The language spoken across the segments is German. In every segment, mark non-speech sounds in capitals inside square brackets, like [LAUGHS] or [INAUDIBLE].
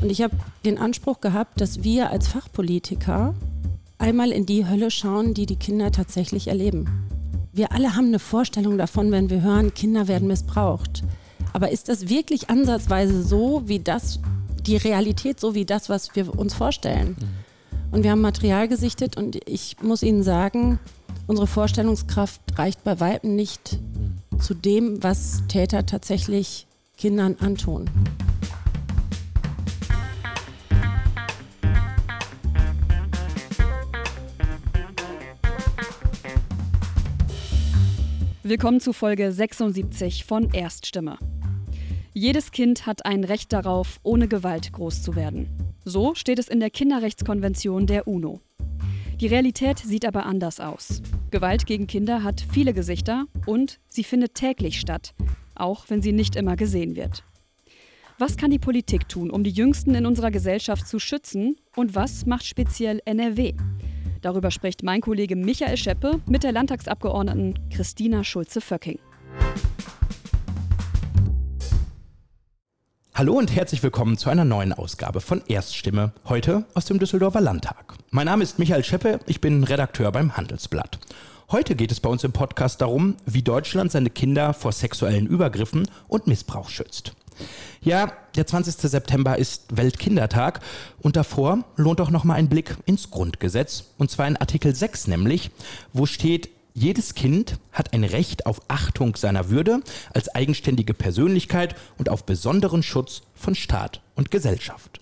Und ich habe den Anspruch gehabt, dass wir als Fachpolitiker einmal in die Hölle schauen, die die Kinder tatsächlich erleben. Wir alle haben eine Vorstellung davon, wenn wir hören, Kinder werden missbraucht. Aber ist das wirklich ansatzweise so, wie das, die Realität, so wie das, was wir uns vorstellen? Mhm. Und wir haben Material gesichtet und ich muss Ihnen sagen, unsere Vorstellungskraft reicht bei Weitem nicht mhm. zu dem, was Täter tatsächlich Kindern antun. Willkommen zu Folge 76 von Erststimme. Jedes Kind hat ein Recht darauf, ohne Gewalt groß zu werden. So steht es in der Kinderrechtskonvention der UNO. Die Realität sieht aber anders aus. Gewalt gegen Kinder hat viele Gesichter und sie findet täglich statt, auch wenn sie nicht immer gesehen wird. Was kann die Politik tun, um die Jüngsten in unserer Gesellschaft zu schützen und was macht speziell NRW? Darüber spricht mein Kollege Michael Scheppe mit der Landtagsabgeordneten Christina Schulze-Vöcking. Hallo und herzlich willkommen zu einer neuen Ausgabe von Erststimme, heute aus dem Düsseldorfer Landtag. Mein Name ist Michael Scheppe, ich bin Redakteur beim Handelsblatt. Heute geht es bei uns im Podcast darum, wie Deutschland seine Kinder vor sexuellen Übergriffen und Missbrauch schützt. Ja, der 20. September ist Weltkindertag und davor lohnt auch noch mal ein Blick ins Grundgesetz und zwar in Artikel 6 nämlich, wo steht jedes Kind hat ein Recht auf Achtung seiner Würde als eigenständige Persönlichkeit und auf besonderen Schutz von Staat und Gesellschaft.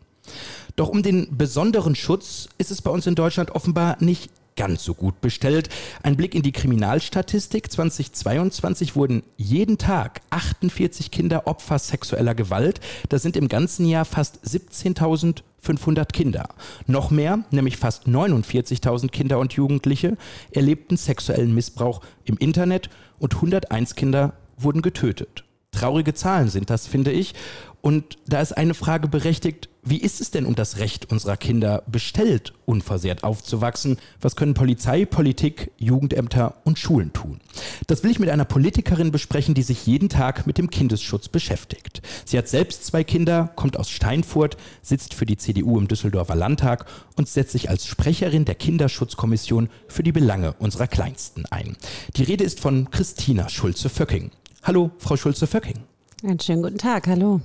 Doch um den besonderen Schutz ist es bei uns in Deutschland offenbar nicht ganz so gut bestellt. Ein Blick in die Kriminalstatistik 2022 wurden jeden Tag 48 Kinder Opfer sexueller Gewalt. Das sind im ganzen Jahr fast 17.500 Kinder. Noch mehr, nämlich fast 49.000 Kinder und Jugendliche, erlebten sexuellen Missbrauch im Internet und 101 Kinder wurden getötet. Traurige Zahlen sind das, finde ich. Und da ist eine Frage berechtigt, wie ist es denn um das Recht unserer Kinder bestellt, unversehrt aufzuwachsen? Was können Polizei, Politik, Jugendämter und Schulen tun? Das will ich mit einer Politikerin besprechen, die sich jeden Tag mit dem Kindesschutz beschäftigt. Sie hat selbst zwei Kinder, kommt aus Steinfurt, sitzt für die CDU im Düsseldorfer Landtag und setzt sich als Sprecherin der Kinderschutzkommission für die Belange unserer Kleinsten ein. Die Rede ist von Christina Schulze-Vöcking. Hallo, Frau Schulze-Vöcking. Einen schönen guten Tag, hallo.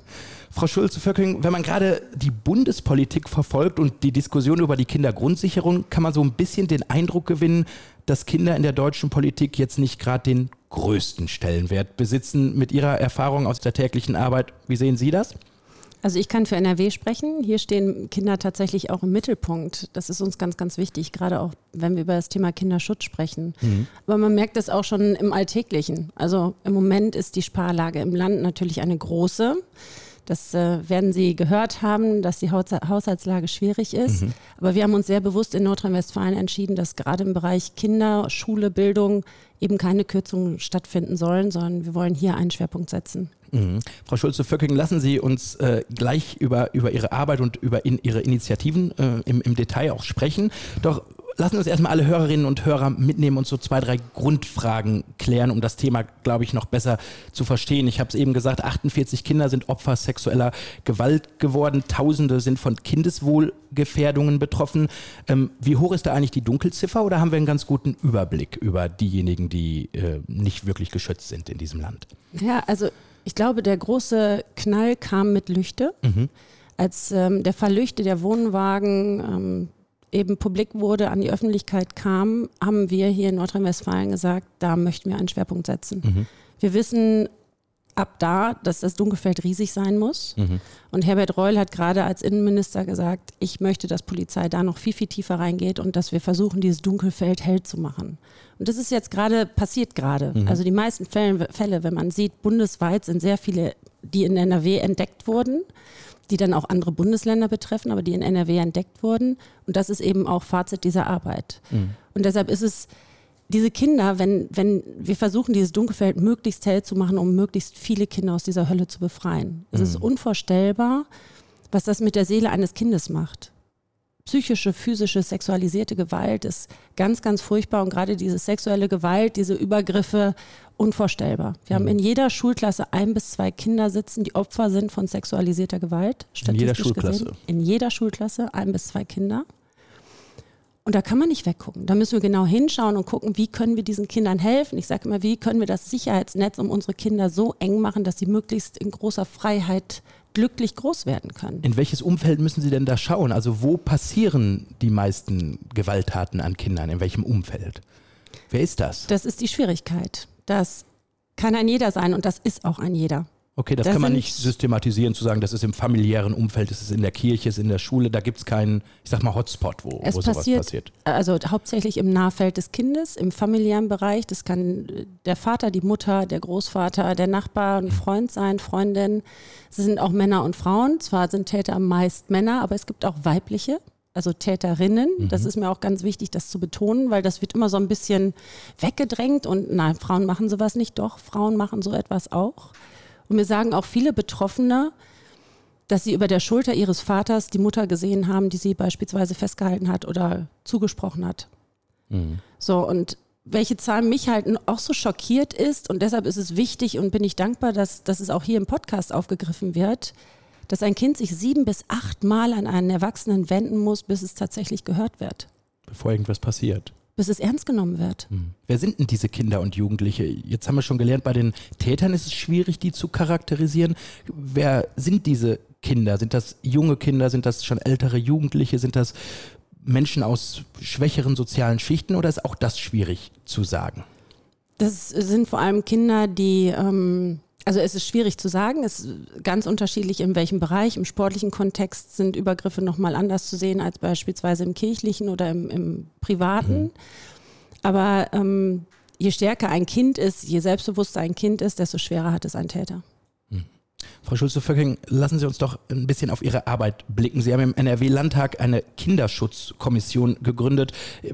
Frau Schulze-Vöcking, wenn man gerade die Bundespolitik verfolgt und die Diskussion über die Kindergrundsicherung, kann man so ein bisschen den Eindruck gewinnen, dass Kinder in der deutschen Politik jetzt nicht gerade den größten Stellenwert besitzen. Mit Ihrer Erfahrung aus der täglichen Arbeit, wie sehen Sie das? Also ich kann für NRW sprechen. Hier stehen Kinder tatsächlich auch im Mittelpunkt. Das ist uns ganz, ganz wichtig, gerade auch wenn wir über das Thema Kinderschutz sprechen. Mhm. Aber man merkt es auch schon im Alltäglichen. Also im Moment ist die Sparlage im Land natürlich eine große. Das äh, werden Sie gehört haben, dass die Haushaltslage schwierig ist. Mhm. Aber wir haben uns sehr bewusst in Nordrhein-Westfalen entschieden, dass gerade im Bereich Kinder, Schule, Bildung eben keine Kürzungen stattfinden sollen, sondern wir wollen hier einen Schwerpunkt setzen. Mhm. Frau Schulze-Vöcking, lassen Sie uns äh, gleich über, über Ihre Arbeit und über in, Ihre Initiativen äh, im, im Detail auch sprechen. Doch lassen wir uns erstmal alle Hörerinnen und Hörer mitnehmen und so zwei, drei Grundfragen klären, um das Thema, glaube ich, noch besser zu verstehen. Ich habe es eben gesagt, 48 Kinder sind Opfer sexueller Gewalt geworden, Tausende sind von Kindeswohlgefährdungen betroffen. Ähm, wie hoch ist da eigentlich die Dunkelziffer oder haben wir einen ganz guten Überblick über diejenigen, die äh, nicht wirklich geschützt sind in diesem Land? Ja, also ich glaube, der große Knall kam mit Lüchte. Mhm. Als ähm, der Fall Lüchte, der Wohnwagen, ähm, eben publik wurde, an die Öffentlichkeit kam, haben wir hier in Nordrhein-Westfalen gesagt, da möchten wir einen Schwerpunkt setzen. Mhm. Wir wissen ab da, dass das Dunkelfeld riesig sein muss. Mhm. Und Herbert Reul hat gerade als Innenminister gesagt, ich möchte, dass Polizei da noch viel, viel tiefer reingeht und dass wir versuchen, dieses Dunkelfeld hell zu machen. Und das ist jetzt gerade, passiert gerade. Mhm. Also die meisten Fälle, Fälle, wenn man sieht, bundesweit sind sehr viele, die in NRW entdeckt wurden die dann auch andere Bundesländer betreffen, aber die in NRW entdeckt wurden. Und das ist eben auch Fazit dieser Arbeit. Mhm. Und deshalb ist es, diese Kinder, wenn, wenn wir versuchen, dieses Dunkelfeld möglichst hell zu machen, um möglichst viele Kinder aus dieser Hölle zu befreien. Es ist mhm. unvorstellbar, was das mit der Seele eines Kindes macht. psychische, physische, sexualisierte Gewalt ist ganz, ganz furchtbar und gerade diese sexuelle Gewalt, diese Übergriffe unvorstellbar. Wir haben mhm. in jeder Schulklasse ein bis zwei Kinder sitzen, die Opfer sind von sexualisierter Gewalt. In jeder Schulklasse. Gesehen. In jeder Schulklasse ein bis zwei Kinder. Und da kann man nicht weggucken. Da müssen wir genau hinschauen und gucken, wie können wir diesen Kindern helfen. Ich sage immer, wie können wir das Sicherheitsnetz um unsere Kinder so eng machen, dass sie möglichst in großer Freiheit glücklich groß werden können. In welches Umfeld müssen Sie denn da schauen? Also wo passieren die meisten Gewalttaten an Kindern? In welchem Umfeld? Wer ist das? Das ist die Schwierigkeit. Das kann ein jeder sein und das ist auch ein jeder. Okay, das, das kann man nicht systematisieren, zu sagen, das ist im familiären Umfeld, das ist in der Kirche, ist in der Schule, da gibt es keinen, ich sag mal, Hotspot, wo, es wo passiert, sowas passiert. Also hauptsächlich im Nahfeld des Kindes, im familiären Bereich. Das kann der Vater, die Mutter, der Großvater, der Nachbar, ein Freund sein, Freundin. Es sind auch Männer und Frauen. Zwar sind Täter meist Männer, aber es gibt auch weibliche also Täterinnen. Mhm. Das ist mir auch ganz wichtig, das zu betonen, weil das wird immer so ein bisschen weggedrängt und nein, Frauen machen sowas nicht. Doch, Frauen machen so etwas auch. Und mir sagen auch viele Betroffene, dass sie über der Schulter ihres Vaters die Mutter gesehen haben, die sie beispielsweise festgehalten hat oder zugesprochen hat. Mhm. So, und welche Zahl mich halt auch so schockiert ist, und deshalb ist es wichtig und bin ich dankbar, dass, dass es auch hier im Podcast aufgegriffen wird, dass ein Kind sich sieben bis acht Mal an einen Erwachsenen wenden muss, bis es tatsächlich gehört wird. Bevor irgendwas passiert bis es ernst genommen wird. Hm. Wer sind denn diese Kinder und Jugendliche? Jetzt haben wir schon gelernt, bei den Tätern ist es schwierig, die zu charakterisieren. Wer sind diese Kinder? Sind das junge Kinder? Sind das schon ältere Jugendliche? Sind das Menschen aus schwächeren sozialen Schichten oder ist auch das schwierig zu sagen? Das sind vor allem Kinder, die ähm, also es ist schwierig zu sagen, es ist ganz unterschiedlich in welchem Bereich. Im sportlichen Kontext sind Übergriffe nochmal anders zu sehen als beispielsweise im kirchlichen oder im, im privaten. Mhm. Aber ähm, je stärker ein Kind ist, je selbstbewusster ein Kind ist, desto schwerer hat es ein Täter. Mhm. Frau Schulze-Vöcking, lassen Sie uns doch ein bisschen auf Ihre Arbeit blicken. Sie haben im NRW-Landtag eine Kinderschutzkommission gegründet.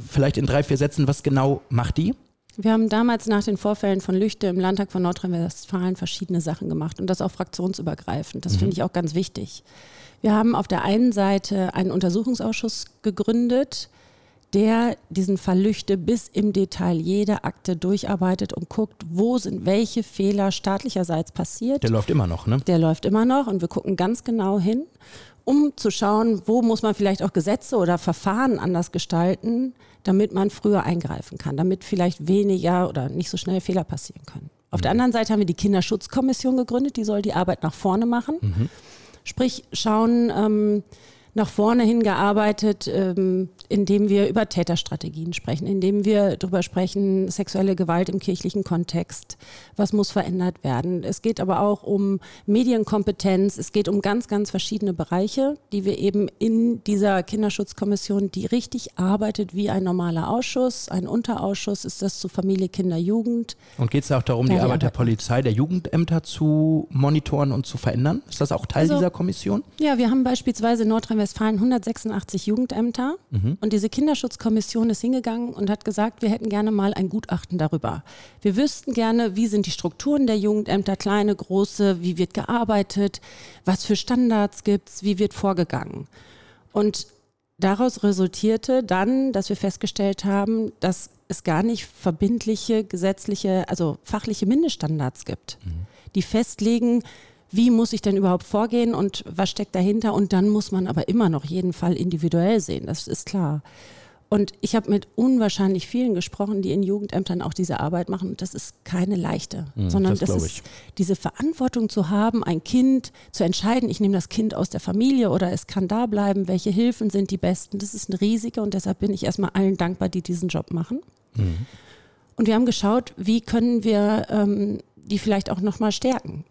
Vielleicht in drei, vier Sätzen, was genau macht die? Wir haben damals nach den Vorfällen von Lüchte im Landtag von Nordrhein-Westfalen verschiedene Sachen gemacht und das auch fraktionsübergreifend. Das mhm. finde ich auch ganz wichtig. Wir haben auf der einen Seite einen Untersuchungsausschuss gegründet, der diesen Fall Lüchte bis im Detail jede Akte durcharbeitet und guckt, wo sind welche Fehler staatlicherseits passiert. Der läuft immer noch, ne? Der läuft immer noch und wir gucken ganz genau hin, um zu schauen, wo muss man vielleicht auch Gesetze oder Verfahren anders gestalten, damit man früher eingreifen kann, damit vielleicht weniger oder nicht so schnell Fehler passieren können. Auf mhm. der anderen Seite haben wir die Kinderschutzkommission gegründet, die soll die Arbeit nach vorne machen. Mhm. Sprich, schauen, ähm, nach vorne hin gearbeitet, ähm, indem wir über Täterstrategien sprechen, indem wir darüber sprechen, sexuelle Gewalt im kirchlichen Kontext, was muss verändert werden. Es geht aber auch um Medienkompetenz, es geht um ganz, ganz verschiedene Bereiche, die wir eben in dieser Kinderschutzkommission, die richtig arbeitet wie ein normaler Ausschuss, ein Unterausschuss ist das zu Familie, Kinder, Jugend. Und geht es auch darum, da die, Arbeit der Polizei, der Jugendämter zu monitoren und zu verändern? Ist das auch Teil also, dieser Kommission? Ja, wir haben beispielsweise in Nordrhein-Westfalen 186 Jugendämter mhm. Und diese Kinderschutzkommission ist hingegangen und hat gesagt, wir hätten gerne mal ein Gutachten darüber. Wir wüssten gerne, wie sind die Strukturen der Jugendämter, kleine, große, wie wird gearbeitet, was für Standards gibt es, wie wird vorgegangen. Und daraus resultierte dann, dass wir festgestellt haben, dass es gar nicht verbindliche, gesetzliche, also fachliche Mindeststandards gibt, mhm. die festlegen, wie muss ich denn überhaupt vorgehen und was steckt dahinter? Und dann muss man aber immer noch jeden Fall individuell sehen, das ist klar. Und ich habe mit unwahrscheinlich vielen gesprochen, die in Jugendämtern auch diese Arbeit machen. Und das ist keine leichte, mhm, sondern das, das ist diese Verantwortung zu haben, ein Kind zu entscheiden, ich nehme das Kind aus der Familie oder es kann da bleiben, welche Hilfen sind die besten. Das ist eine riesige und deshalb bin ich erstmal allen dankbar, die diesen Job machen. Mhm. Und wir haben geschaut, wie können wir ähm, die vielleicht auch nochmal stärken.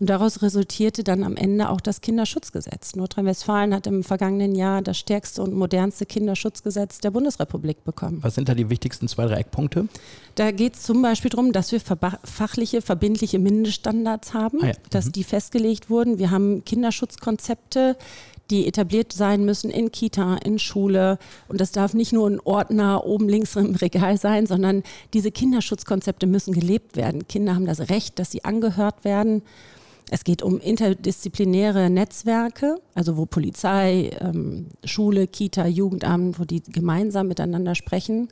Und daraus resultierte dann am Ende auch das Kinderschutzgesetz. Nordrhein-Westfalen hat im vergangenen Jahr das stärkste und modernste Kinderschutzgesetz der Bundesrepublik bekommen. Was sind da die wichtigsten zwei, drei Eckpunkte? Da geht es zum Beispiel darum, dass wir fachliche, verbindliche Mindeststandards haben, ah ja. dass mhm. die festgelegt wurden. Wir haben Kinderschutzkonzepte, die etabliert sein müssen in Kita, in Schule. Und das darf nicht nur ein Ordner oben links im Regal sein, sondern diese Kinderschutzkonzepte müssen gelebt werden. Kinder haben das Recht, dass sie angehört werden. Es geht um interdisziplinäre Netzwerke, also wo Polizei, ähm, Schule, Kita, Jugendamt, wo die gemeinsam miteinander sprechen.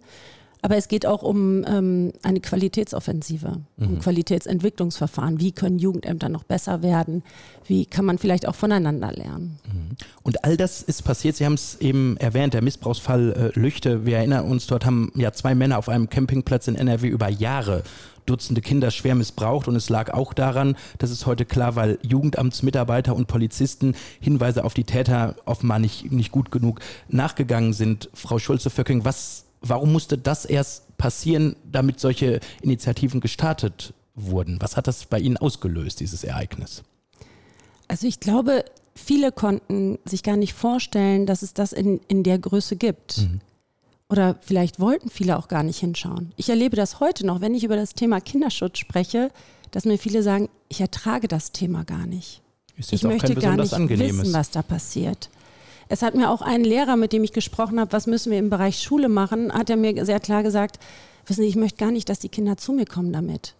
Aber es geht auch um ähm, eine Qualitätsoffensive, mhm. um Qualitätsentwicklungsverfahren. Wie können Jugendämter noch besser werden? Wie kann man vielleicht auch voneinander lernen? Mhm. Und all das ist passiert. Sie haben es eben erwähnt, der Missbrauchsfall äh, Lüchte. Wir erinnern uns, dort haben ja zwei Männer auf einem Campingplatz in NRW über Jahre Dutzende Kinder schwer missbraucht und es lag auch daran, das ist heute klar, weil Jugendamtsmitarbeiter und Polizisten Hinweise auf die Täter offenbar nicht, nicht gut genug nachgegangen sind. Frau Schulze-Vöcking, was warum musste das erst passieren, damit solche Initiativen gestartet wurden? Was hat das bei Ihnen ausgelöst, dieses Ereignis? Also ich glaube, viele konnten sich gar nicht vorstellen, dass es das in, in der Größe gibt. Mhm. Oder vielleicht wollten viele auch gar nicht hinschauen. Ich erlebe das heute noch, wenn ich über das Thema Kinderschutz spreche, dass mir viele sagen, ich ertrage das Thema gar nicht. ich möchte gar nicht wissen, was da passiert. Es hat mir auch ein Lehrer, mit dem ich gesprochen habe, was müssen wir im Bereich Schule machen, hat er mir sehr klar gesagt, wissen Sie, ich möchte gar nicht, dass die Kinder zu mir kommen damit.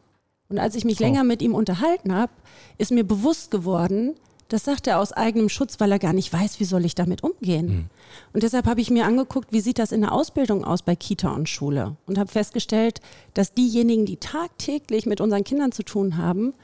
Und als ich mich oh. länger mit ihm unterhalten habe, ist mir bewusst geworden, das sagt er aus eigenem Schutz, weil er gar nicht weiß, wie soll ich damit umgehen. Mhm. Und deshalb habe ich mir angeguckt, wie sieht das in der Ausbildung aus bei Kita und Schule und habe festgestellt, dass diejenigen, die tagtäglich mit unseren Kindern zu tun haben,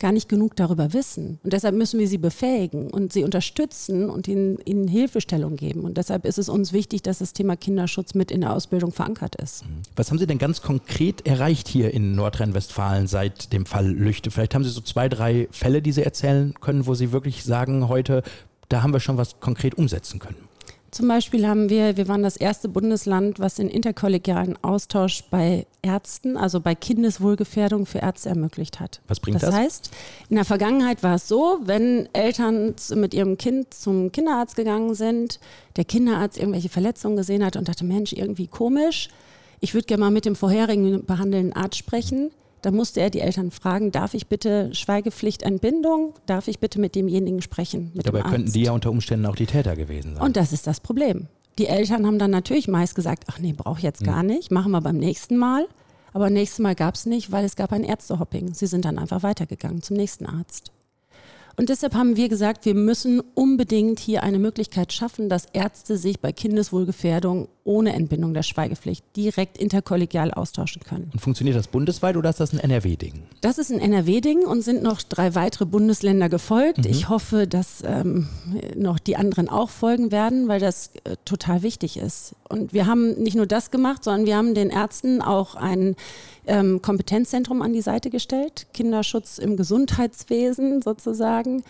gar nicht genug darüber wissen. Und deshalb müssen wir sie befähigen und sie unterstützen und ihnen, ihnen Hilfestellung geben. Und deshalb ist es uns wichtig, dass das Thema Kinderschutz mit in der Ausbildung verankert ist. Mhm. Was haben Sie denn ganz konkret erreicht hier in Nordrhein-Westfalen seit dem Fall Lüchte? Vielleicht haben Sie so zwei, drei Fälle, die Sie erzählen können, wo Sie wirklich sagen, heute, da haben wir schon was konkret umsetzen können. Zum Beispiel haben wir, wir waren das erste Bundesland, was den interkollegialen Austausch bei Ärzten, also bei Kindeswohlgefährdung für Ärzte ermöglicht hat. Was bringt das? Das heißt, in der Vergangenheit war es so, wenn Eltern mit ihrem Kind zum Kinderarzt gegangen sind, der Kinderarzt irgendwelche Verletzungen gesehen hat und dachte, Mensch, irgendwie komisch, ich würde gerne mal mit dem vorherigen behandelnden Arzt sprechen da musste er die Eltern fragen, darf ich bitte Schweigepflichtentbindung, darf ich bitte mit demjenigen sprechen? Mit Dabei könnten die ja unter Umständen auch die Täter gewesen sein. Und das ist das Problem. Die Eltern haben dann natürlich meist gesagt, ach nee, brauche ich jetzt gar hm. nicht, machen wir beim nächsten Mal. Aber nächstes Mal gab es nicht, weil es gab ein Ärztehopping. Sie sind dann einfach weitergegangen zum nächsten Arzt. Und deshalb haben wir gesagt, wir müssen unbedingt hier eine Möglichkeit schaffen, dass Ärzte sich bei Kindeswohlgefährdung ohne Entbindung der Schweigepflicht direkt interkollegial austauschen können. Und funktioniert das bundesweit oder ist das ein NRW-Ding? Das ist ein NRW-Ding und sind noch drei weitere Bundesländer gefolgt. Mhm. Ich hoffe, dass ähm, noch die anderen auch folgen werden, weil das äh, total wichtig ist. Und wir haben nicht nur das gemacht, sondern wir haben den Ärzten auch ein ähm, Kompetenzzentrum an die Seite gestellt, Kinderschutz im Gesundheitswesen sozusagen.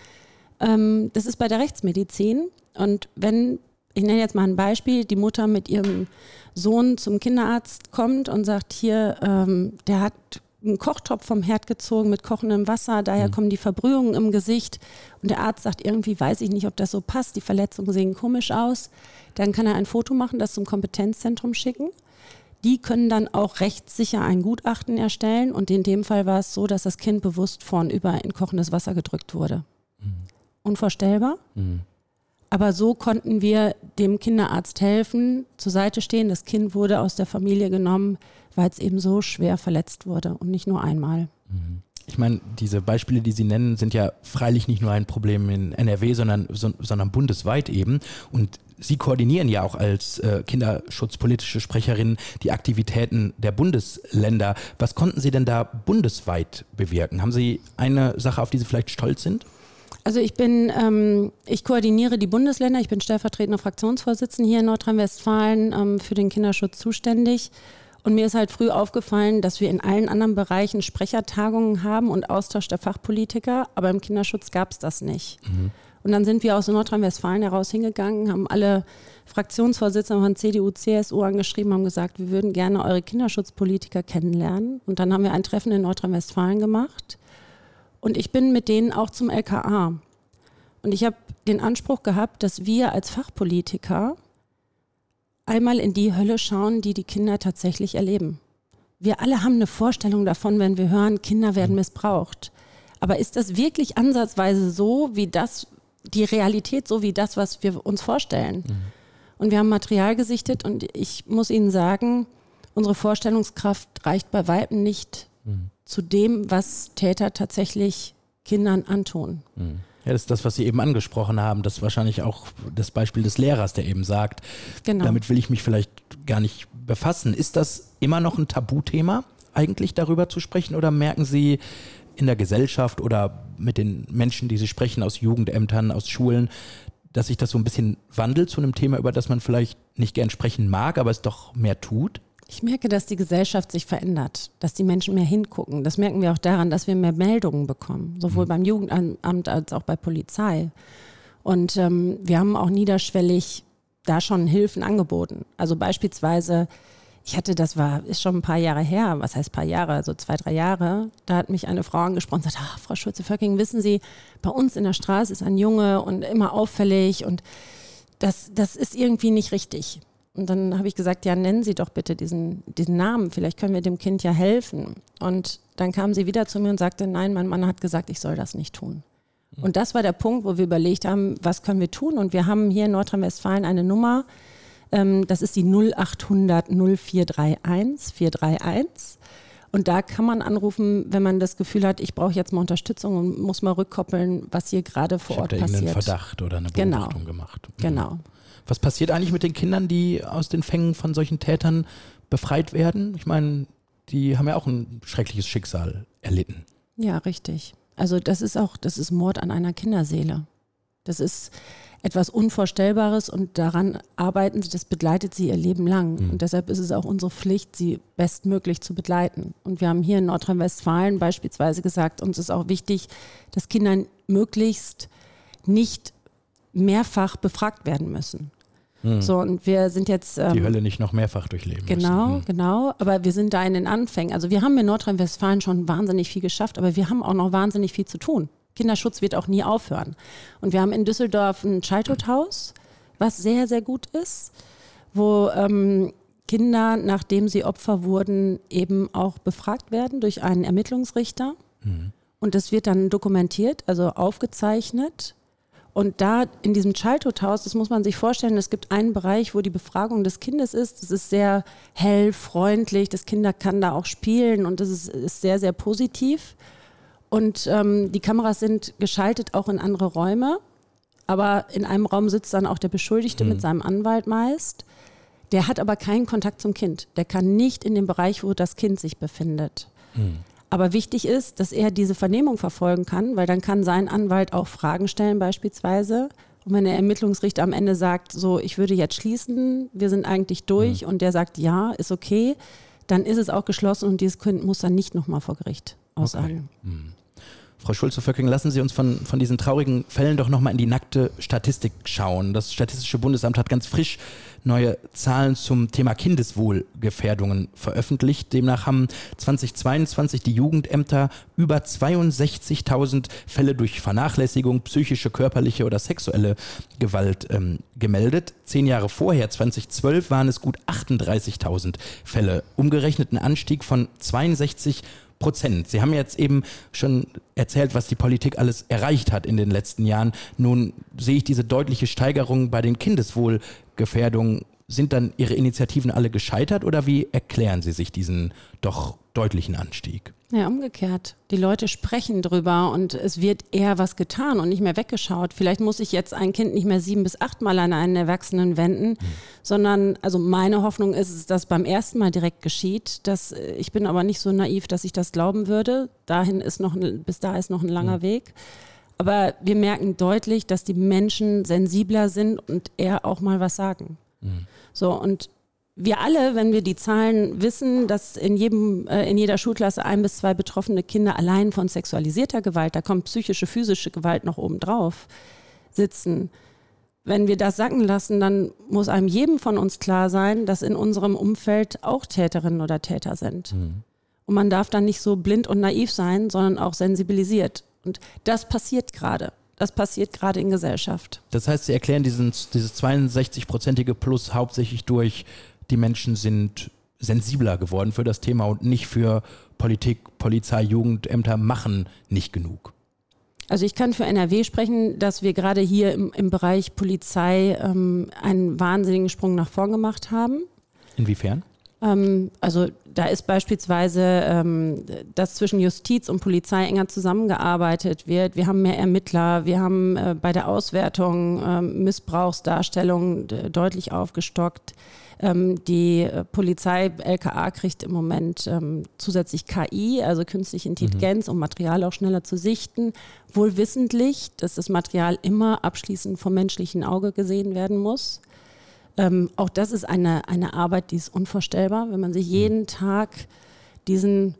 Ähm, das ist bei der Rechtsmedizin. Und wenn, ich nenne jetzt mal ein Beispiel, die Mutter mit ihrem Sohn zum Kinderarzt kommt und sagt, hier, ähm, der hat einen Kochtopf vom Herd gezogen mit kochendem Wasser, daher mhm. kommen die Verbrühungen im Gesicht und der Arzt sagt, irgendwie weiß ich nicht, ob das so passt, die Verletzungen sehen komisch aus, dann kann er ein Foto machen, das zum Kompetenzzentrum schicken die können dann auch rechtssicher ein Gutachten erstellen. Und in dem Fall war es so, dass das Kind bewusst vornüber in kochendes Wasser gedrückt wurde. Mhm. Unvorstellbar. Mhm. Aber so konnten wir dem Kinderarzt helfen, zur Seite stehen. Das Kind wurde aus der Familie genommen, weil es eben so schwer verletzt wurde und nicht nur einmal. Mhm. Ich meine, diese Beispiele, die Sie nennen, sind ja freilich nicht nur ein Problem in NRW, sondern, so, sondern bundesweit eben. Und Sie koordinieren ja auch als äh, kinderschutzpolitische Sprecherin die Aktivitäten der Bundesländer. Was konnten Sie denn da bundesweit bewirken? Haben Sie eine Sache, auf die Sie vielleicht stolz sind? Also ich bin, ähm, ich koordiniere die Bundesländer. Ich bin stellvertretende Fraktionsvorsitzende hier in Nordrhein-Westfalen ähm, für den Kinderschutz zuständig. Und mir ist halt früh aufgefallen, dass wir in allen anderen Bereichen Sprechertagungen haben und Austausch der Fachpolitiker, aber im Kinderschutz gab es das nicht. Mhm. Und dann sind wir aus Nordrhein-Westfalen heraus hingegangen, haben alle Fraktionsvorsitzenden von CDU, CSU angeschrieben, haben gesagt, wir würden gerne eure Kinderschutzpolitiker kennenlernen. Und dann haben wir ein Treffen in Nordrhein-Westfalen gemacht. Und ich bin mit denen auch zum LKA. Und ich habe den Anspruch gehabt, dass wir als Fachpolitiker einmal in die Hölle schauen, die die Kinder tatsächlich erleben. Wir alle haben eine Vorstellung davon, wenn wir hören, Kinder werden missbraucht. Aber ist das wirklich ansatzweise so, wie das, die Realität so wie das, was wir uns vorstellen. Mhm. Und wir haben Material gesichtet und ich muss Ihnen sagen, unsere Vorstellungskraft reicht bei Weitem nicht mhm. Zu dem, was Täter tatsächlich Kindern antun. Mhm. Ja, das ist das, was Sie eben angesprochen haben. Das ist wahrscheinlich auch das Beispiel des Lehrers, der eben sagt, genau. damit will ich mich vielleicht gar nicht befassen. Ist das immer noch ein Tabuthema, eigentlich darüber zu sprechen? Oder merken Sie in der Gesellschaft oder mit den Menschen, die Sie sprechen, aus Jugendämtern, aus Schulen, dass sich das so ein bisschen wandelt zu einem Thema, über das man vielleicht nicht gern sprechen mag, aber es doch mehr tut? Ich merke, dass die Gesellschaft sich verändert, dass die Menschen mehr hingucken. Das merken wir auch daran, dass wir mehr Meldungen bekommen, sowohl mhm. beim Jugendamt als auch bei Polizei. Und ähm, wir haben auch niederschwellig da schon Hilfen angeboten. Also beispielsweise, ich hatte, das war, ist schon ein paar Jahre her, was heißt paar Jahre, also zwei, drei Jahre, da hat mich eine Frau angesprochen und gesagt, ah, Frau Schulze-Vöcking, wissen Sie, bei uns in der Straße ist ein Junge und immer auffällig und das, das ist irgendwie nicht richtig. Und dann habe ich gesagt, ja, nennen Sie doch bitte diesen, diesen Namen, vielleicht können wir dem Kind ja helfen. Und dann kam sie wieder zu mir und sagte, nein, mein Mann hat gesagt, ich soll das nicht tun. Mhm. Und das war der Punkt, wo wir überlegt haben, was können wir tun? Und wir haben hier in Nordrhein-Westfalen eine Nummer, ähm, das ist die 0800 0431 431. Und da kann man anrufen, wenn man das Gefühl hat, ich brauche jetzt mal Unterstützung und muss mal rückkoppeln, was hier gerade vor ich Ort passiert. Ich habe einen Verdacht oder eine genau. Beobachtung genau. gemacht. Mhm. Genau. Was passiert eigentlich mit den Kindern, die aus den Fängen von solchen Tätern befreit werden? Ich meine, die haben ja auch ein schreckliches Schicksal erlitten. Ja, richtig. Also das ist auch, das ist Mord an einer Kinderseele. Das ist etwas Unvorstellbares und daran arbeiten sie, das begleitet sie ihr Leben lang. Mhm. Und deshalb ist es auch unsere Pflicht, sie bestmöglich zu begleiten. Und wir haben hier in Nordrhein-Westfalen beispielsweise gesagt, uns ist auch wichtig, dass Kinder möglichst nicht mehrfach befragt werden müssen. Hm. So, und wir sind jetzt. Ähm, die Hölle nicht noch mehrfach durchleben. Genau, müssen. Hm. genau. Aber wir sind da in den Anfängen. Also, wir haben in Nordrhein-Westfalen schon wahnsinnig viel geschafft, aber wir haben auch noch wahnsinnig viel zu tun. Kinderschutz wird auch nie aufhören. Und wir haben in Düsseldorf ein Childhood-Haus, was sehr, sehr gut ist, wo ähm, Kinder, nachdem sie Opfer wurden, eben auch befragt werden durch einen Ermittlungsrichter. Mhm. Und das wird dann dokumentiert, also aufgezeichnet und da in diesem Childhood-Haus, das muss man sich vorstellen, es gibt einen Bereich, wo die Befragung des Kindes ist. Das ist sehr hell, freundlich. Das Kind kann da auch spielen und das ist, ist sehr, sehr positiv. Und ähm, die Kameras sind geschaltet auch in andere Räume. Aber in einem Raum sitzt dann auch der Beschuldigte mhm. mit seinem Anwalt meist. Der hat aber keinen Kontakt zum Kind. Der kann nicht in dem Bereich, wo das Kind sich befindet. Mhm. Aber wichtig ist, dass er diese Vernehmung verfolgen kann, weil dann kann sein Anwalt auch Fragen stellen beispielsweise. Und wenn der Ermittlungsrichter am Ende sagt, so, ich würde jetzt schließen, wir sind eigentlich durch mhm. und der sagt, ja, ist okay, dann ist es auch geschlossen und dieses Kind muss dann nicht nochmal vor Gericht aussagen. Okay. Mhm. Frau Schulze-Vöcking, lassen Sie uns von, von diesen traurigen Fällen doch nochmal in die nackte Statistik schauen. Das Statistische Bundesamt hat ganz frisch neue Zahlen zum Thema Kindeswohlgefährdungen veröffentlicht. Demnach haben 2022 die Jugendämter über 62.000 Fälle durch Vernachlässigung, psychische, körperliche oder sexuelle Gewalt ähm, gemeldet. Zehn Jahre vorher, 2012, waren es gut 38.000 Fälle. Umgerechnet ein Anstieg von 62 Prozent. Sie haben jetzt eben schon erzählt, was die Politik alles erreicht hat in den letzten Jahren. Nun sehe ich diese deutliche Steigerung bei den Kindeswohlgefährdungen. Sind dann Ihre Initiativen alle gescheitert oder wie erklären Sie sich diesen doch deutlichen Anstieg? Ja, umgekehrt. Die Leute sprechen drüber und es wird eher was getan und nicht mehr weggeschaut. Vielleicht muss ich jetzt ein Kind nicht mehr sieben bis achtmal an einen Erwachsenen wenden, mhm. sondern, also meine Hoffnung ist, dass das beim ersten Mal direkt geschieht. Dass, äh, ich bin aber nicht so naiv, dass ich das glauben würde. Dahin ist noch, bis da ist noch ein langer mhm. Weg. Aber wir merken deutlich, dass die Menschen sensibler sind und eher auch mal was sagen. Mhm. So, und wir alle, wenn wir die Zahlen wissen, dass in, jedem, äh, in jeder Schulklasse ein bis zwei betroffene Kinder allein von sexualisierter Gewalt, da kommt psychische, physische Gewalt noch oben drauf, sitzen. Wenn wir das sacken lassen, dann muss einem jedem von uns klar sein, dass in unserem Umfeld auch Täterinnen oder Täter sind. Mhm. Und man darf dann nicht so blind und naiv sein, sondern auch sensibilisiert. Und das passiert gerade. Das passiert gerade in Gesellschaft. Das heißt, Sie erklären diesen, dieses 62-prozentige Plus hauptsächlich durch die Menschen sind sensibler geworden für das Thema und nicht für Politik, Polizei, Jugendämter machen nicht genug. Also ich kann für NRW sprechen, dass wir gerade hier im, im Bereich Polizei ähm, einen wahnsinnigen Sprung nach vorn gemacht haben. Inwiefern? Ähm, also da ist beispielsweise, ähm, dass zwischen Justiz und Polizei enger zusammengearbeitet wird. Wir haben mehr Ermittler, wir haben äh, bei der Auswertung äh, Missbrauchsdarstellungen deutlich aufgestockt. Ähm, die äh, Polizei, LKA, kriegt im Moment ähm, zusätzlich KI, also künstliche Intelligenz, mhm. um Material auch schneller zu sichten. Wohl wissentlich, dass das Material immer abschließend vom menschlichen Auge gesehen werden muss. Ähm, auch das ist eine, eine Arbeit, die ist unvorstellbar, wenn man sich mhm. jeden Tag diesen,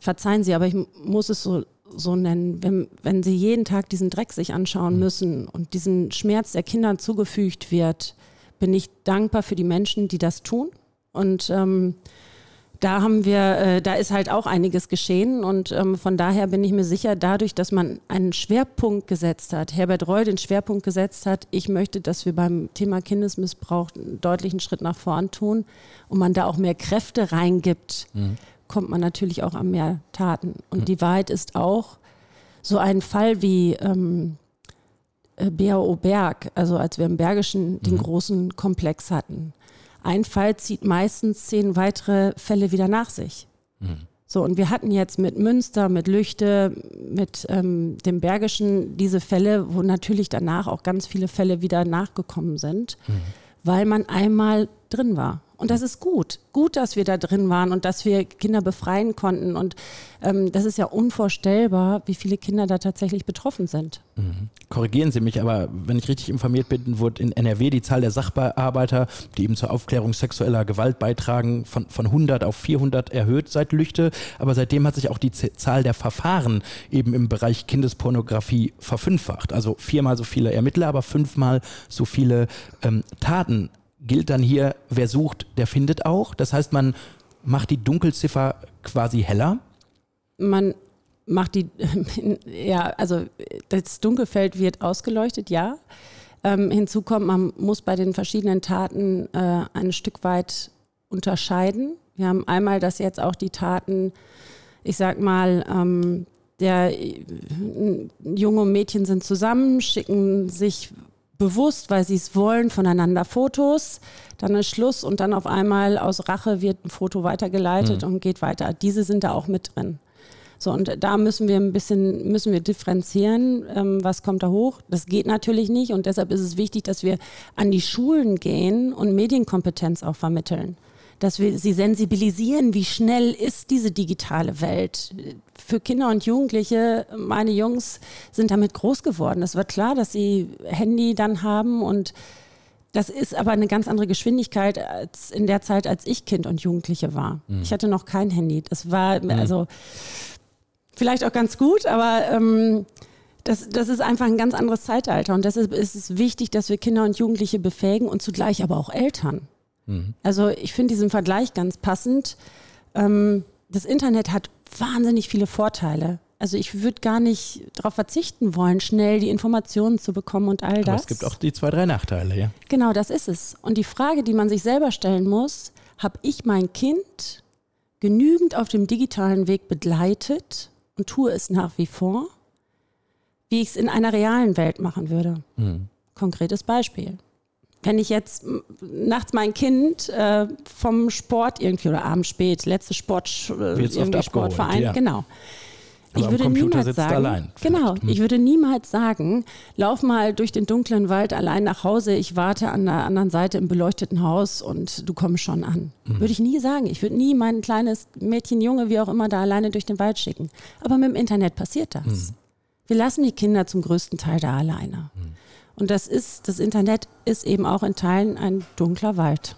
verzeihen Sie, aber ich muss es so, so nennen, wenn, wenn Sie jeden Tag diesen Dreck sich anschauen mhm. müssen und diesen Schmerz der Kindern zugefügt wird, bin ich dankbar für die Menschen, die das tun. Und ähm, da haben wir, äh, da ist halt auch einiges geschehen und ähm, von daher bin ich mir sicher, dadurch, dass man einen Schwerpunkt gesetzt hat, Herbert Reul den Schwerpunkt gesetzt hat, ich möchte, dass wir beim Thema Kindesmissbrauch einen deutlichen Schritt nach vorn tun und man da auch mehr Kräfte reingibt, mhm. kommt man natürlich auch an mehr Taten. Und mhm. die Wahrheit ist auch, so ein Fall wie ähm, äh, BAO Berg, also als wir im Bergischen den mhm. großen Komplex hatten, ein Fall zieht meistens zehn weitere Fälle wieder nach sich. Mhm. So, und wir hatten jetzt mit Münster, mit Lüchte, mit ähm, dem Bergischen diese Fälle, wo natürlich danach auch ganz viele Fälle wieder nachgekommen sind, mhm. weil man einmal drin war. Und das ist gut. Gut, dass wir da drin waren und dass wir Kinder befreien konnten. Und ähm, das ist ja unvorstellbar, wie viele Kinder da tatsächlich betroffen sind. Mhm. Korrigieren Sie mich, aber wenn ich richtig informiert bin, wurde in NRW die Zahl der Sachbearbeiter, die eben zur Aufklärung sexueller Gewalt beitragen, von, von 100 auf 400 erhöht seit Lüchte. Aber seitdem hat sich auch die Zahl der Verfahren eben im Bereich Kindespornografie verfünffacht. Also viermal so viele Ermittler, aber fünfmal so viele ähm, Taten gilt dann hier, wer sucht, der findet auch. Das heißt, man macht die Dunkelziffer quasi heller. Man macht die, [LAUGHS] ja, also das Dunkelfeld wird ausgeleuchtet, ja. Ähm, hinzu kommt, man muss bei den verschiedenen Taten äh, ein Stück weit unterscheiden. Wir haben einmal, dass jetzt auch die Taten, ich sag mal, ähm, der äh, junge Mädchen sind zusammen, schicken sich bewusst, weil sie es wollen, voneinander Fotos. Dann ist Schluss und dann auf einmal aus Rache wird ein Foto weitergeleitet mhm. und geht weiter. Diese sind da auch mit drin. So, und da müssen wir ein bisschen, müssen wir differenzieren, ähm, was kommt da hoch. Das geht natürlich nicht und deshalb ist es wichtig, dass wir an die Schulen gehen und Medienkompetenz auch vermitteln dass wir sie sensibilisieren, wie schnell ist diese digitale Welt. Für Kinder und Jugendliche, meine Jungs sind damit groß geworden. Es wird klar, dass sie Handy dann haben und das ist aber eine ganz andere Geschwindigkeit als in der Zeit, als ich Kind und Jugendliche war. Mhm. Ich hatte noch kein Handy. Das war mhm. also vielleicht auch ganz gut, aber ähm, das, das ist einfach ein ganz anderes Zeitalter. Und deshalb ist es wichtig, dass wir Kinder und Jugendliche befähigen und zugleich aber auch Eltern. Mhm. Also ich finde diesen Vergleich ganz passend. Ähm, das Internet hat wahnsinnig viele Vorteile. Also ich würde gar nicht darauf verzichten wollen, schnell die Informationen zu bekommen und all das. Aber es gibt auch die zwei, drei Nachteile, ja. Genau, das ist es. Und die Frage, die man sich selber stellen muss, habe ich mein Kind genügend auf dem digitalen Weg begleitet und tue es nach wie vor, wie ich es in einer realen Welt machen würde? Mhm. Konkretes Beispiel wenn ich jetzt nachts mein Kind äh, vom Sport irgendwie oder abends spät, letzte Sport, äh, irgendwie Sportverein, ja. genau. ich würde niemals sagen, genau, hm. ich würde niemals sagen, lauf mal durch den dunklen Wald allein nach Hause, ich warte an der anderen Seite im beleuchteten Haus und du kommst schon an. Hm. Würde ich nie sagen. Ich würde nie mein kleines Mädchen, Junge, wie auch immer, da alleine durch den Wald schicken. Aber mit dem Internet passiert das. Hm. Wir lassen die Kinder zum größten Teil da alleine. Und das ist, das Internet ist eben auch in Teilen ein dunkler Wald.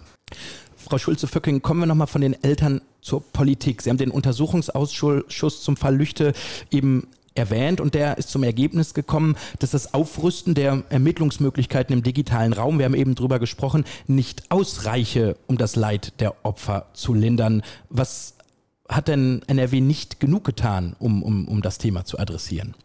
Frau Schulze-Föcking, kommen wir nochmal von den Eltern zur Politik. Sie haben den Untersuchungsausschuss zum Fall Lüchte eben erwähnt und der ist zum Ergebnis gekommen, dass das Aufrüsten der Ermittlungsmöglichkeiten im digitalen Raum, wir haben eben drüber gesprochen, nicht ausreiche, um das Leid der Opfer zu lindern. Was hat denn NRW nicht genug getan, um, um, um das Thema zu adressieren?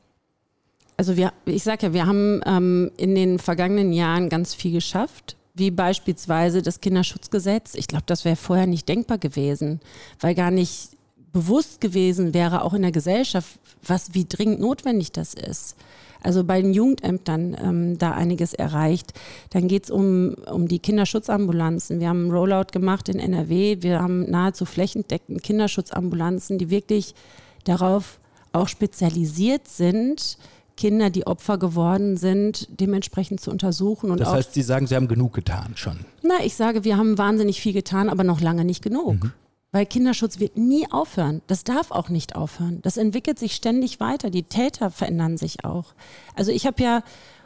Also wir, ich sage ja, wir haben ähm, in den vergangenen Jahren ganz viel geschafft, wie beispielsweise das Kinderschutzgesetz. Ich glaube, das wäre vorher nicht denkbar gewesen, weil gar nicht bewusst gewesen wäre, auch in der Gesellschaft, was wie dringend notwendig das ist. Also bei den Jugendämtern ähm, da einiges erreicht. Dann geht es um, um die Kinderschutzambulanzen. Wir haben einen Rollout gemacht in NRW. Wir haben nahezu flächendeckend Kinderschutzambulanzen, die wirklich darauf auch spezialisiert sind, Kinder, die Opfer geworden sind, dementsprechend zu untersuchen. Und das heißt, Sie sagen, Sie haben genug getan schon. Na, ich sage, wir haben wahnsinnig viel getan, aber noch lange nicht genug. Mhm. Weil Kinderschutz wird nie aufhören. Das darf auch nicht aufhören. Das entwickelt sich ständig weiter. Die Täter verändern sich auch. Also ich habe ja,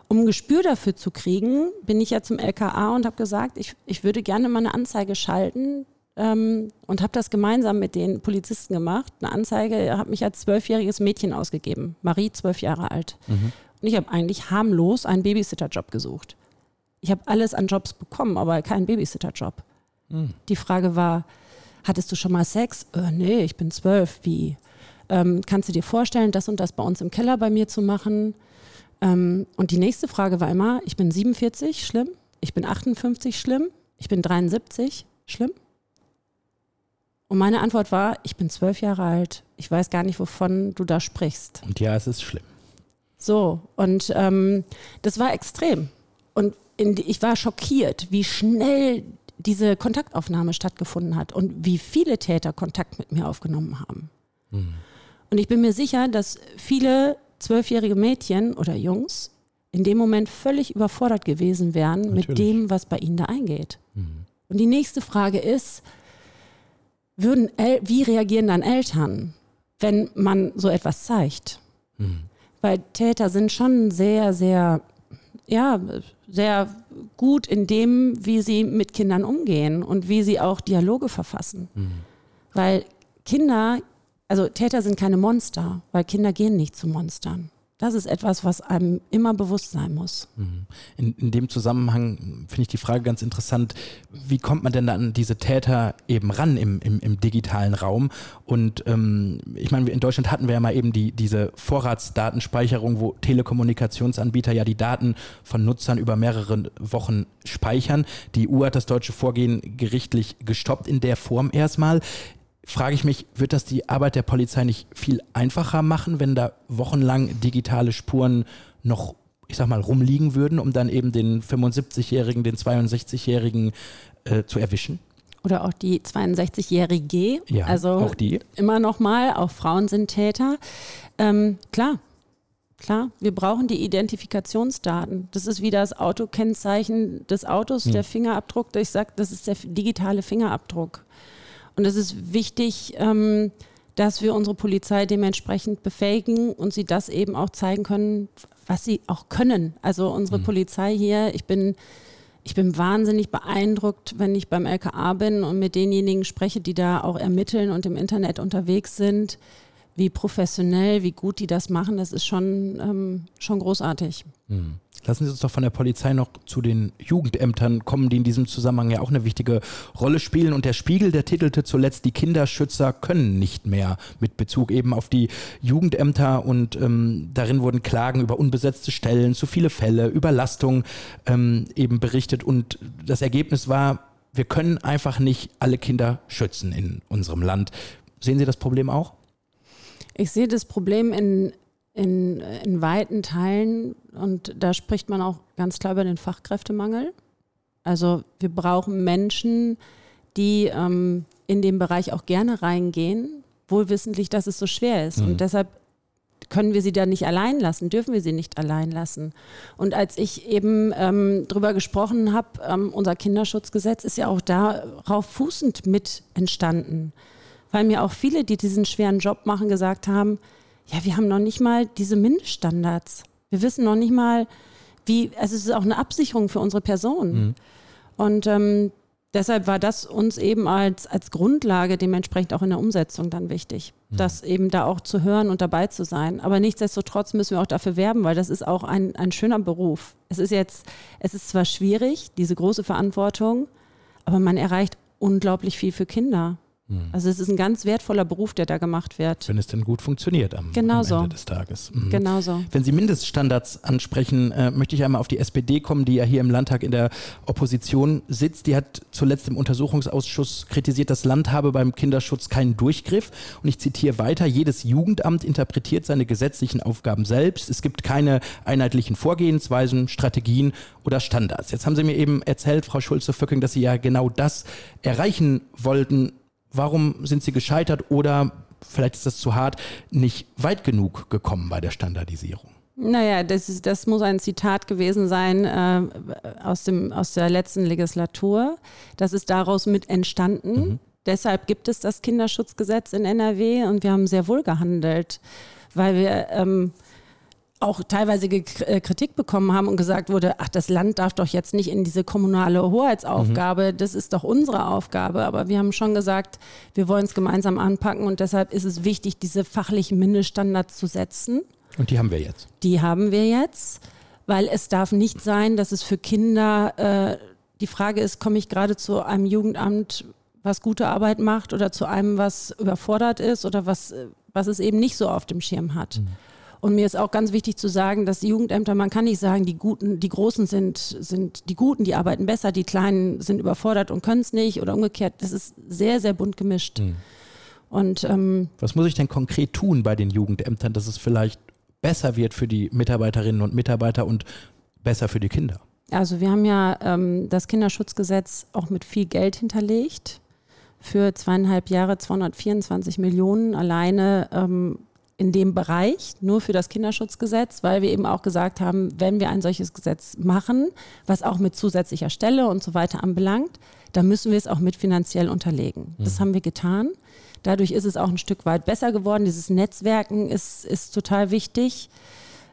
um ein Gespür dafür zu kriegen, bin ich ja zum LKA und habe gesagt, ich, ich würde gerne mal eine Anzeige schalten ähm, und habe das gemeinsam mit den Polizisten gemacht. Eine Anzeige, habe mich als zwölfjähriges Mädchen ausgegeben. Marie, zwölf Jahre alt. Mhm. Und ich habe eigentlich harmlos einen Babysitterjob gesucht. Ich habe alles an Jobs bekommen, aber keinen Babysitterjob. Mhm. Die Frage war, hattest du schon mal Sex? Äh, nee, ich bin zwölf. Wie? Ähm, kannst du dir vorstellen, das und das bei uns im Keller bei mir zu machen? Ähm, und die nächste Frage war immer, ich bin 47, schlimm. Ich bin 58, schlimm. Ich bin 73, schlimm. Und meine Antwort war, ich bin zwölf Jahre alt. Ich weiß gar nicht, wovon du da sprichst. Und ja, es ist schlimm. So, und ähm, das war extrem. Und in, ich war schockiert, wie schnell diese Kontaktaufnahme stattgefunden hat und wie viele Täter Kontakt mit mir aufgenommen haben. Mhm. Und ich bin mir sicher, dass viele zwölfjährige Mädchen oder Jungs in dem Moment völlig überfordert gewesen wären Natürlich. mit dem, was bei ihnen da eingeht. Mhm. Und die nächste Frage ist, würden wie reagieren dann Eltern, wenn man so etwas zeigt? Mhm. Weil Täter sind schon sehr, sehr ja, sehr gut in dem, wie sie mit Kindern umgehen und wie sie auch Dialoge verfassen. Mhm. Weil Kinder, also Täter sind keine Monster, weil Kinder gehen nicht zu Monstern. Das ist etwas, was einem immer bewusst sein muss. Mhm. In, in dem Zusammenhang finde ich die Frage ganz interessant, wie kommt man denn an diese Täter eben ran im, im, im digitalen Raum? Und ähm, ich meine, in Deutschland hatten wir ja mal eben die, diese Vorratsdatenspeicherung, wo Telekommunikationsanbieter ja die Daten von Nutzern über mehrere Wochen speichern. Die EU hat das deutsche Vorgehen gerichtlich gestoppt in der Form erstmal frage ich mich, wird das die Arbeit der Polizei nicht viel einfacher machen, wenn da wochenlang digitale Spuren noch, ich sag mal, rumliegen würden, um dann eben den 75-Jährigen, den 62-Jährigen äh, zu erwischen? Oder auch die 62-Jährige. Ja, also auch die. Immer noch mal, auch Frauen sind Täter. Ähm, klar, Klar, wir brauchen die Identifikationsdaten. Das ist wie das Autokennzeichen des Autos, hm. der Fingerabdruck. Ich sage, das ist der digitale Fingerabdruck. Und es ist wichtig, ähm, dass wir unsere Polizei dementsprechend befähigen und sie das eben auch zeigen können, was sie auch können. Also unsere mhm. Polizei hier, ich bin, ich bin wahnsinnig beeindruckt, wenn ich beim LKA bin und mit denjenigen spreche, die da auch ermitteln und im Internet unterwegs sind, wie professionell, wie gut die das machen. Das ist schon, ähm, schon großartig. Mhm. Lassen Sie uns doch von der Polizei noch zu den Jugendämtern kommen, die in diesem Zusammenhang ja auch eine wichtige Rolle spielen. Und der Spiegel, der titelte zuletzt, die Kinderschützer können nicht mehr mit Bezug eben auf die Jugendämter. Und ähm, darin wurden Klagen über unbesetzte Stellen, zu viele Fälle, Überlastung ähm, eben berichtet. Und das Ergebnis war, wir können einfach nicht alle Kinder schützen in unserem Land. Sehen Sie das Problem auch? Ich sehe das Problem in in, in weiten Teilen, und da spricht man auch ganz klar über den Fachkräftemangel. Also wir brauchen Menschen, die ähm, in den Bereich auch gerne reingehen, wohlwissentlich, dass es so schwer ist. Mhm. Und deshalb können wir sie da nicht allein lassen, dürfen wir sie nicht allein lassen. Und als ich eben ähm, darüber gesprochen habe, ähm, unser Kinderschutzgesetz ist ja auch darauf fußend mit entstanden. Weil mir auch viele, die diesen schweren Job machen, gesagt haben, ja, wir haben noch nicht mal diese Mindeststandards. Wir wissen noch nicht mal, wie, also es ist auch eine Absicherung für unsere Person. Mhm. Und ähm, deshalb war das uns eben als, als Grundlage dementsprechend auch in der Umsetzung dann wichtig, mhm. das eben da auch zu hören und dabei zu sein. Aber nichtsdestotrotz müssen wir auch dafür werben, weil das ist auch ein, ein schöner Beruf. Es ist jetzt, es ist zwar schwierig, diese große Verantwortung, aber man erreicht unglaublich viel für Kinder. Mhm. Also es ist ein ganz wertvoller Beruf, der da gemacht wird. Wenn es denn gut funktioniert am, genau am so. Ende des Tages. Mhm. Genau so. Wenn Sie Mindeststandards ansprechen, äh, möchte ich einmal auf die SPD kommen, die ja hier im Landtag in der Opposition sitzt. Die hat zuletzt im Untersuchungsausschuss kritisiert, das Land habe beim Kinderschutz keinen Durchgriff. Und ich zitiere weiter, jedes Jugendamt interpretiert seine gesetzlichen Aufgaben selbst. Es gibt keine einheitlichen Vorgehensweisen, Strategien oder Standards. Jetzt haben Sie mir eben erzählt, Frau Schulze-Föcking, dass Sie ja genau das erreichen wollten warum sind sie gescheitert oder vielleicht ist das zu hart, nicht weit genug gekommen bei der Standardisierung? Naja, das, ist, das muss ein Zitat gewesen sein äh, aus, dem, aus der letzten Legislatur. Das ist daraus mit entstanden. Mhm. Deshalb gibt es das Kinderschutzgesetz in NRW und wir haben sehr wohl gehandelt, weil wir ähm, auch teilweise äh, Kritik bekommen haben und gesagt wurde, ach, das Land darf doch jetzt nicht in diese kommunale Hoheitsaufgabe, mhm. das ist doch unsere Aufgabe. Aber wir haben schon gesagt, wir wollen es gemeinsam anpacken und deshalb ist es wichtig, diese fachlichen Mindeststandards zu setzen. Und die haben wir jetzt. Die haben wir jetzt, weil es darf nicht sein, dass es für Kinder, äh, die Frage ist, komme ich gerade zu einem Jugendamt, was gute Arbeit macht oder zu einem, was überfordert ist oder was, äh, was es eben nicht so auf dem Schirm hat. Mhm. Und mir ist auch ganz wichtig zu sagen, dass die Jugendämter, man kann nicht sagen, die Guten, die Großen sind, sind die Guten, die arbeiten besser, die Kleinen sind überfordert und können es nicht oder umgekehrt. Das ist sehr, sehr bunt gemischt. Mhm. Und, ähm, Was muss ich denn konkret tun bei den Jugendämtern, dass es vielleicht besser wird für die Mitarbeiterinnen und Mitarbeiter und besser für die Kinder? Also wir haben ja ähm, das Kinderschutzgesetz auch mit viel Geld hinterlegt. Für zweieinhalb Jahre 224 Millionen alleine ähm, in dem Bereich, nur für das Kinderschutzgesetz, weil wir eben auch gesagt haben, wenn wir ein solches Gesetz machen, was auch mit zusätzlicher Stelle und so weiter anbelangt, dann müssen wir es auch mit finanziell unterlegen. Mhm. Das haben wir getan. Dadurch ist es auch ein Stück weit besser geworden. Dieses Netzwerken ist, ist total wichtig,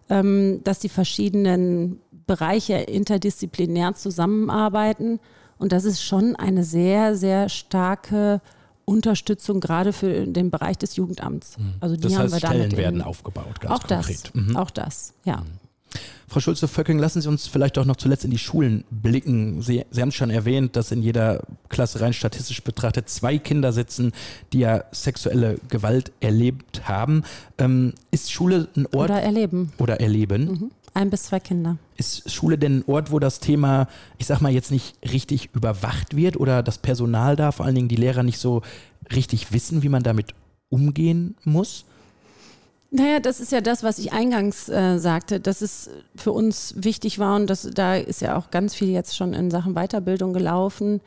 ähm, dass die verschiedenen Bereiche interdisziplinär zusammenarbeiten. Und das ist schon eine sehr, sehr starke Unterstützung gerade für den Bereich des Jugendamts. Mhm. Also die das heißt, haben wir Stellen werden aufgebaut, ganz auch konkret. Das, mhm. Auch das, ja. Mhm. Frau Schulze-Vöcking, lassen Sie uns vielleicht auch noch zuletzt in die Schulen blicken. Sie, Sie haben schon erwähnt, dass in jeder Klasse rein statistisch betrachtet zwei Kinder sitzen, die ja sexuelle Gewalt erlebt haben. Ähm, ist Schule ein Ort? Oder erleben. Oder erleben. Mhm. Ein bis zwei Kinder. Ist Schule denn ein Ort, wo das Thema, ich sag mal, jetzt nicht richtig überwacht wird oder das Personal da, vor allen Dingen die Lehrer, nicht so richtig wissen, wie man damit umgehen muss? Naja, das ist ja das, was ich eingangs äh, sagte, dass es für uns wichtig war und das, da ist ja auch ganz viel jetzt schon in Sachen Weiterbildung gelaufen,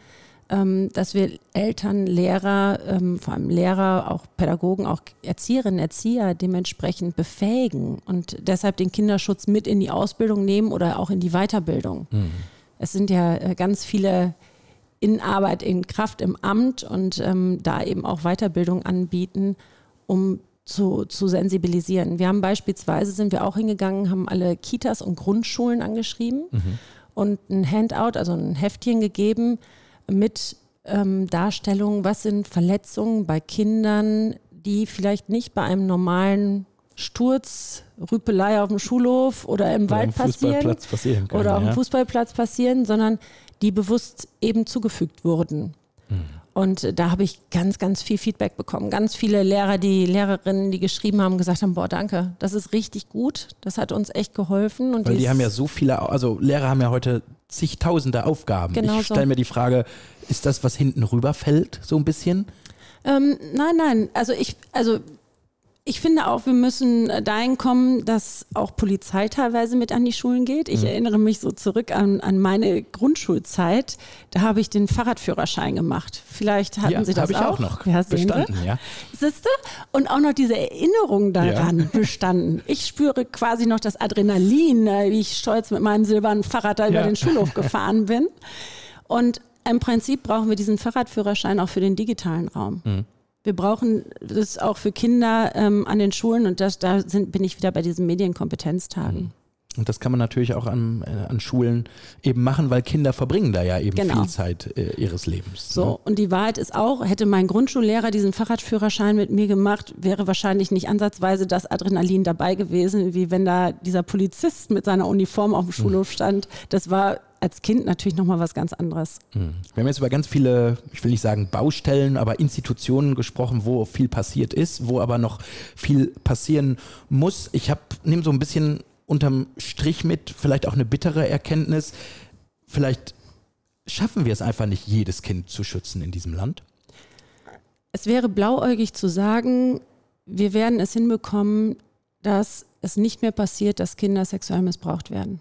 dass wir Eltern, Lehrer, ähm, vor allem Lehrer, auch Pädagogen, auch Erzieherinnen, Erzieher dementsprechend befähigen und deshalb den Kinderschutz mit in die Ausbildung nehmen oder auch in die Weiterbildung. Mhm. Es sind ja äh, ganz viele in Arbeit, in Kraft im Amt und ähm, da eben auch Weiterbildung anbieten, um zu, zu sensibilisieren. Wir haben beispielsweise, sind wir auch hingegangen, haben alle Kitas und Grundschulen angeschrieben mhm. und ein Handout, also ein Heftchen gegeben, mit ähm, Darstellungen, was sind Verletzungen bei Kindern, die vielleicht nicht bei einem normalen Sturz, Rüpelei auf dem Schulhof oder im oder Wald passieren, passieren können, oder auf dem ja. Fußballplatz passieren, sondern die bewusst eben zugefügt wurden. Mhm. Und da habe ich ganz, ganz viel Feedback bekommen. Ganz viele Lehrer, die Lehrerinnen, die geschrieben haben, gesagt haben, boah, danke, das ist richtig gut. Das hat uns echt geholfen. Und Weil die haben ja so viele, also Lehrer haben ja heute zigtausende Aufgaben. Genau ich stelle so. mir die Frage, ist das, was hinten rüberfällt, so ein bisschen? Ähm, nein, nein. Also ich, also ich finde auch, wir müssen dahin kommen, dass auch Polizei teilweise mit an die Schulen geht. Ich mhm. erinnere mich so zurück an, an meine Grundschulzeit. Da habe ich den Fahrradführerschein gemacht. Vielleicht hatten ja, Sie das ich auch. auch noch ja, bestanden, ja. Siehste? Und auch noch diese Erinnerung daran ja. [LAUGHS] bestanden. Ich spüre quasi noch das Adrenalin, äh, wie ich stolz mit meinem silbernen Fahrrad da ja. über den Schulhof [LAUGHS] gefahren bin. Und im Prinzip brauchen wir diesen Fahrradführerschein auch für den digitalen Raum. Mhm. Wir brauchen das auch für Kinder ähm, an den Schulen und das, da sind, bin ich wieder bei diesen Medienkompetenztagen. Mhm. Und das kann man natürlich auch an, äh, an Schulen eben machen, weil Kinder verbringen da ja eben genau. viel Zeit äh, ihres Lebens. So, ne? und die Wahrheit ist auch, hätte mein Grundschullehrer diesen Fahrradführerschein mit mir gemacht, wäre wahrscheinlich nicht ansatzweise das Adrenalin dabei gewesen, wie wenn da dieser Polizist mit seiner Uniform auf dem Schulhof stand. Das war als Kind natürlich nochmal was ganz anderes. Hm. Wir haben jetzt über ganz viele, ich will nicht sagen Baustellen, aber Institutionen gesprochen, wo viel passiert ist, wo aber noch viel passieren muss. Ich habe nehme so ein bisschen unterm Strich mit, vielleicht auch eine bittere Erkenntnis. Vielleicht schaffen wir es einfach nicht, jedes Kind zu schützen in diesem Land. Es wäre blauäugig zu sagen, wir werden es hinbekommen, dass es nicht mehr passiert, dass Kinder sexuell missbraucht werden.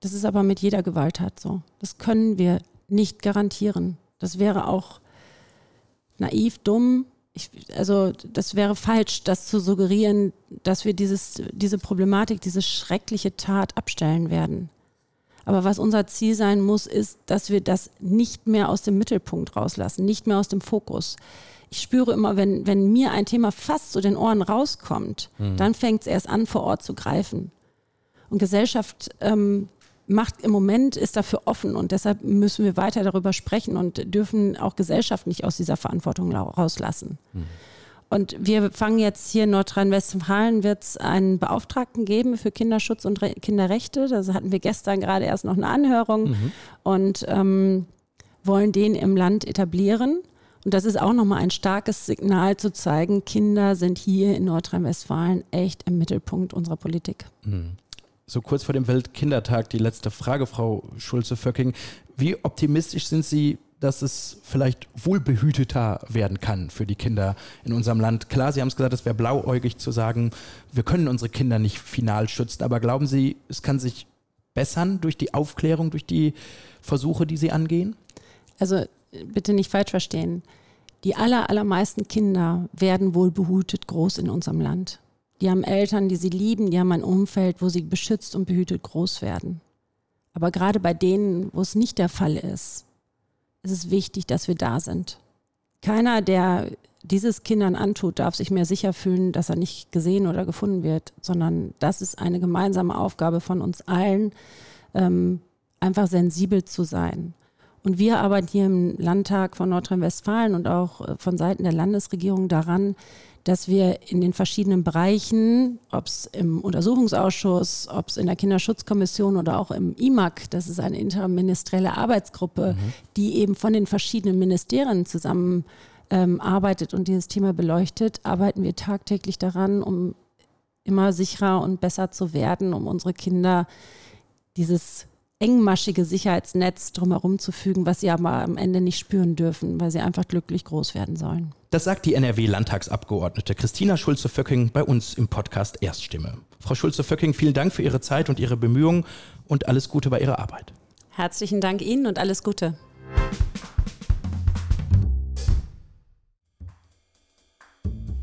Das ist aber mit jeder Gewalttat so. Das können wir nicht garantieren. Das wäre auch naiv, dumm. Ich, also das wäre falsch, das zu suggerieren, dass wir dieses, diese Problematik, diese schreckliche Tat abstellen werden. Aber was unser Ziel sein muss, ist, dass wir das nicht mehr aus dem Mittelpunkt rauslassen, nicht mehr aus dem Fokus. Ich spüre immer, wenn, wenn mir ein Thema fast zu den Ohren rauskommt, mhm. dann fängt es erst an, vor Ort zu greifen. Und Gesellschaft ähm, macht im Moment, ist dafür offen und deshalb müssen wir weiter darüber sprechen und dürfen auch Gesellschaft nicht aus dieser Verantwortung rauslassen. Mhm. Und wir fangen jetzt hier in Nordrhein-Westfalen, wird es einen Beauftragten geben für Kinderschutz und Re Kinderrechte. Da hatten wir gestern gerade erst noch eine Anhörung mhm. und ähm, wollen den im Land etablieren. Und das ist auch nochmal ein starkes Signal zu zeigen, Kinder sind hier in Nordrhein-Westfalen echt im Mittelpunkt unserer Politik. Mhm so kurz vor dem Weltkindertag die letzte Frage, Frau Schulze-Vöcking. Wie optimistisch sind Sie, dass es vielleicht wohlbehüteter werden kann für die Kinder in unserem Land? Klar, Sie haben es gesagt, es wäre blauäugig zu sagen, wir können unsere Kinder nicht final schützen, aber glauben Sie, es kann sich bessern durch die Aufklärung, durch die Versuche, die Sie angehen? Also bitte nicht falsch verstehen. Die aller, allermeisten Kinder werden wohlbehütet groß in unserem Land. Die haben Eltern, die sie lieben, die haben ein Umfeld, wo sie beschützt und behütet groß werden. Aber gerade bei denen, wo es nicht der Fall ist, ist es wichtig, dass wir da sind. Keiner, der dieses Kindern antut, darf sich mehr sicher fühlen, dass er nicht gesehen oder gefunden wird, sondern das ist eine gemeinsame Aufgabe von uns allen, ähm, einfach sensibel zu sein. Und wir arbeiten hier im Landtag von Nordrhein-Westfalen und auch äh, von Seiten der Landesregierung daran, dass wir in den verschiedenen Bereichen, ob es im Untersuchungsausschuss, ob es in der Kinderschutzkommission oder auch im IMAG, das ist eine interministerielle Arbeitsgruppe, mhm. die eben von den verschiedenen Ministerien zusammen ähm, arbeitet und dieses Thema beleuchtet, arbeiten wir tagtäglich daran, um immer sicherer und besser zu werden, um unsere Kinder dieses engmaschige Sicherheitsnetz drumherum zu fügen, was sie aber am Ende nicht spüren dürfen, weil sie einfach glücklich groß werden sollen. Das sagt die NRW-Landtagsabgeordnete Christina Schulze-Vöcking bei uns im Podcast Erststimme. Frau Schulze-Vöcking, vielen Dank für Ihre Zeit und Ihre Bemühungen und alles Gute bei Ihrer Arbeit. Herzlichen Dank Ihnen und alles Gute.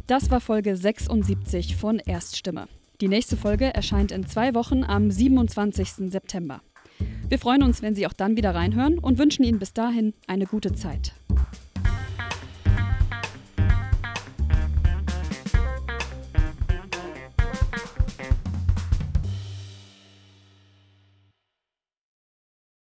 Das war Folge 76 von Erststimme. Die nächste Folge erscheint in zwei Wochen am 27. September. Wir freuen uns, wenn Sie auch dann wieder reinhören und wünschen Ihnen bis dahin eine gute Zeit.